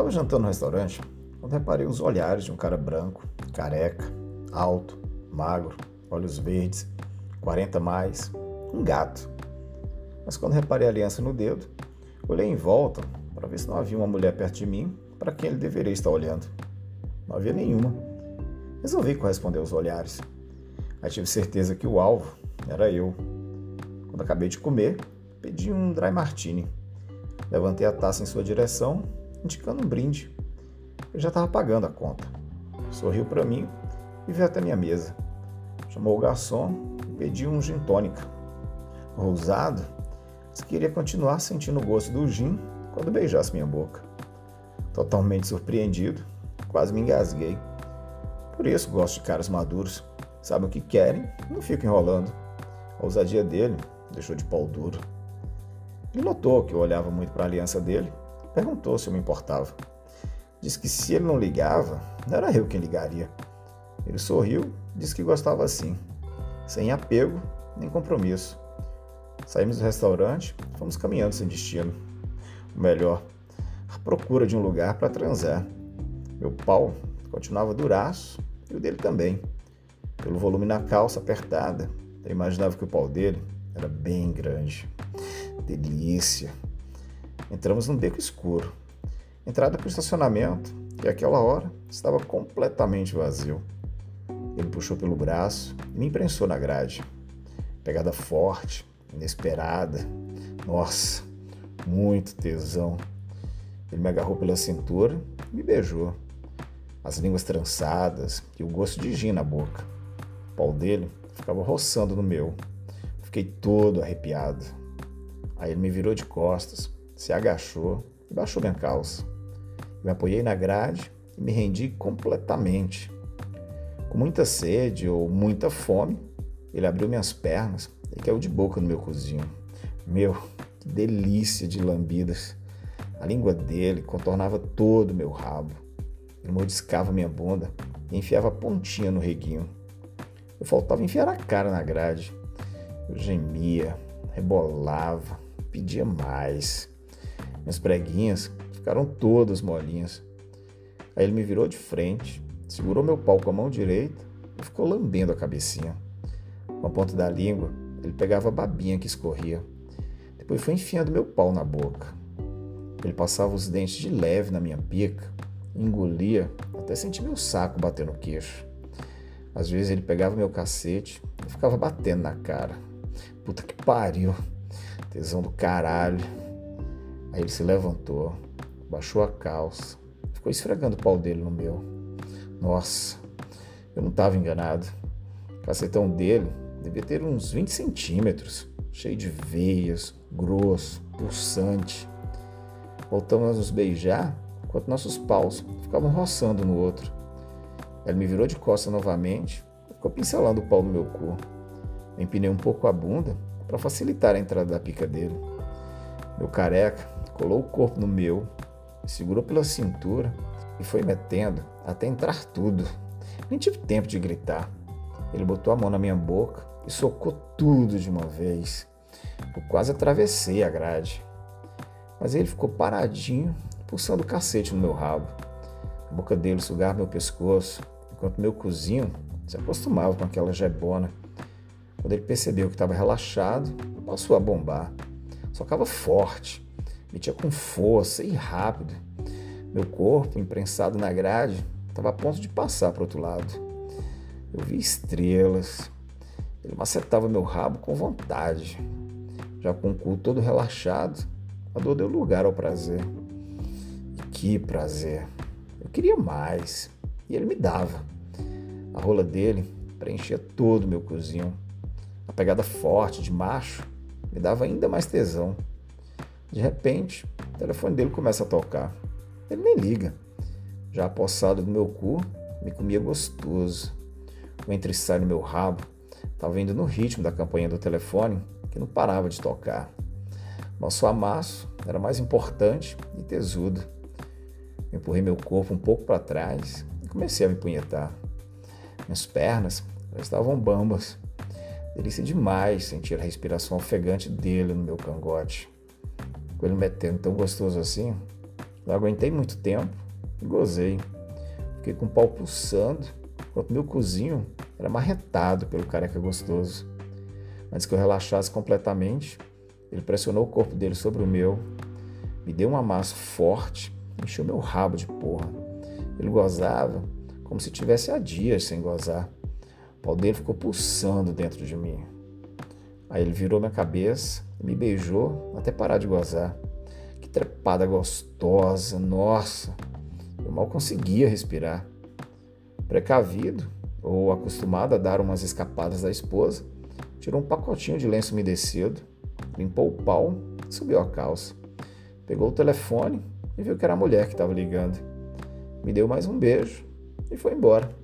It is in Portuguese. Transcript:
estava jantando no restaurante quando reparei os olhares de um cara branco, careca, alto, magro, olhos verdes, 40 mais, um gato. Mas quando reparei a aliança no dedo, olhei em volta para ver se não havia uma mulher perto de mim para quem ele deveria estar olhando. Não havia nenhuma. Resolvi corresponder aos olhares. Aí tive certeza que o alvo era eu. Quando acabei de comer, pedi um dry martini. Levantei a taça em sua direção, indicando um brinde. Ele já estava pagando a conta. Sorriu para mim e veio até minha mesa. Chamou o garçom e pediu um gin tônica. Ousado, disse que queria continuar sentindo o gosto do gin quando beijasse minha boca. Totalmente surpreendido, quase me engasguei. Por isso gosto de caras maduros. Sabem o que querem não ficam enrolando. A ousadia dele deixou de pau duro. Ele notou que eu olhava muito para a aliança dele perguntou se eu me importava. Disse que se ele não ligava, não era eu quem ligaria. Ele sorriu, disse que gostava assim, sem apego nem compromisso. Saímos do restaurante, fomos caminhando sem destino. O melhor, à procura de um lugar para transar. Meu pau continuava duraço e o dele também. Pelo volume na calça apertada, eu imaginava que o pau dele era bem grande. Delícia! Entramos num beco escuro. Entrada para o estacionamento, e aquela hora estava completamente vazio. Ele puxou pelo braço e me imprensou na grade. Pegada forte, inesperada. Nossa, muito tesão. Ele me agarrou pela cintura e me beijou. As línguas trançadas e o gosto de gin na boca. O pau dele ficava roçando no meu. Fiquei todo arrepiado. Aí ele me virou de costas, se agachou e baixou minha calça. Me apoiei na grade e me rendi completamente. Com muita sede ou muita fome, ele abriu minhas pernas e caiu de boca no meu cozinho. Meu, que delícia de lambidas! A língua dele contornava todo o meu rabo. Ele mordiscava minha bunda e enfiava a pontinha no reguinho. Eu faltava enfiar a cara na grade. Eu gemia, rebolava, pedia mais. Minhas preguinhas ficaram todas molinhas. Aí ele me virou de frente, segurou meu pau com a mão direita e ficou lambendo a cabecinha. Com a ponta da língua, ele pegava a babinha que escorria. Depois foi enfiando meu pau na boca. Ele passava os dentes de leve na minha pica, engolia até sentir meu saco bater no queixo. Às vezes ele pegava meu cacete e ficava batendo na cara. Puta que pariu! Tesão do caralho. Aí ele se levantou, baixou a calça, ficou esfregando o pau dele no meu. Nossa, eu não estava enganado. O cacetão dele devia ter uns 20 centímetros, cheio de veias, grosso, pulsante. Voltamos a nos beijar enquanto nossos paus ficavam roçando no outro. Ele me virou de costas novamente ficou pincelando o pau no meu cu. Empinei um pouco a bunda para facilitar a entrada da pica dele. Meu careca colou o corpo no meu, me segurou pela cintura e foi metendo até entrar tudo. Nem tive tempo de gritar. Ele botou a mão na minha boca e socou tudo de uma vez. Eu quase atravessei a grade. Mas ele ficou paradinho, pulsando o cacete no meu rabo. A boca dele sugava meu pescoço, enquanto meu cozinho se acostumava com aquela jebona. Quando ele percebeu que estava relaxado, passou a bombar. Socava forte, metia com força e rápido. Meu corpo, imprensado na grade, estava a ponto de passar para o outro lado. Eu vi estrelas. Ele macetava meu rabo com vontade. Já com o cu todo relaxado, a dor deu lugar ao prazer. E que prazer! Eu queria mais. E ele me dava. A rola dele preenchia todo o meu cozinho. A pegada forte de macho me dava ainda mais tesão. De repente, o telefone dele começa a tocar. Ele nem liga. Já apossado do meu cu, me comia gostoso. O entre sai no meu rabo estava indo no ritmo da campanha do telefone, que não parava de tocar. Nosso amasso era mais importante e tesudo. Empurrei meu corpo um pouco para trás e comecei a me punhetar. Minhas pernas já estavam bambas. Delícia demais sentir a respiração ofegante dele no meu cangote com ele metendo tão gostoso assim, Não aguentei muito tempo e gozei. Fiquei com o pau pulsando, enquanto meu cozinho era marretado pelo careca gostoso. Antes que eu relaxasse completamente, ele pressionou o corpo dele sobre o meu, me deu um amasso forte, encheu meu rabo de porra. Ele gozava como se tivesse há dias sem gozar. O pau dele ficou pulsando dentro de mim. Aí ele virou minha cabeça, me beijou até parar de gozar. Que trepada gostosa, nossa! Eu mal conseguia respirar. Precavido, ou acostumado a dar umas escapadas da esposa, tirou um pacotinho de lenço umedecido, limpou o pau e subiu a calça. Pegou o telefone e viu que era a mulher que estava ligando. Me deu mais um beijo e foi embora.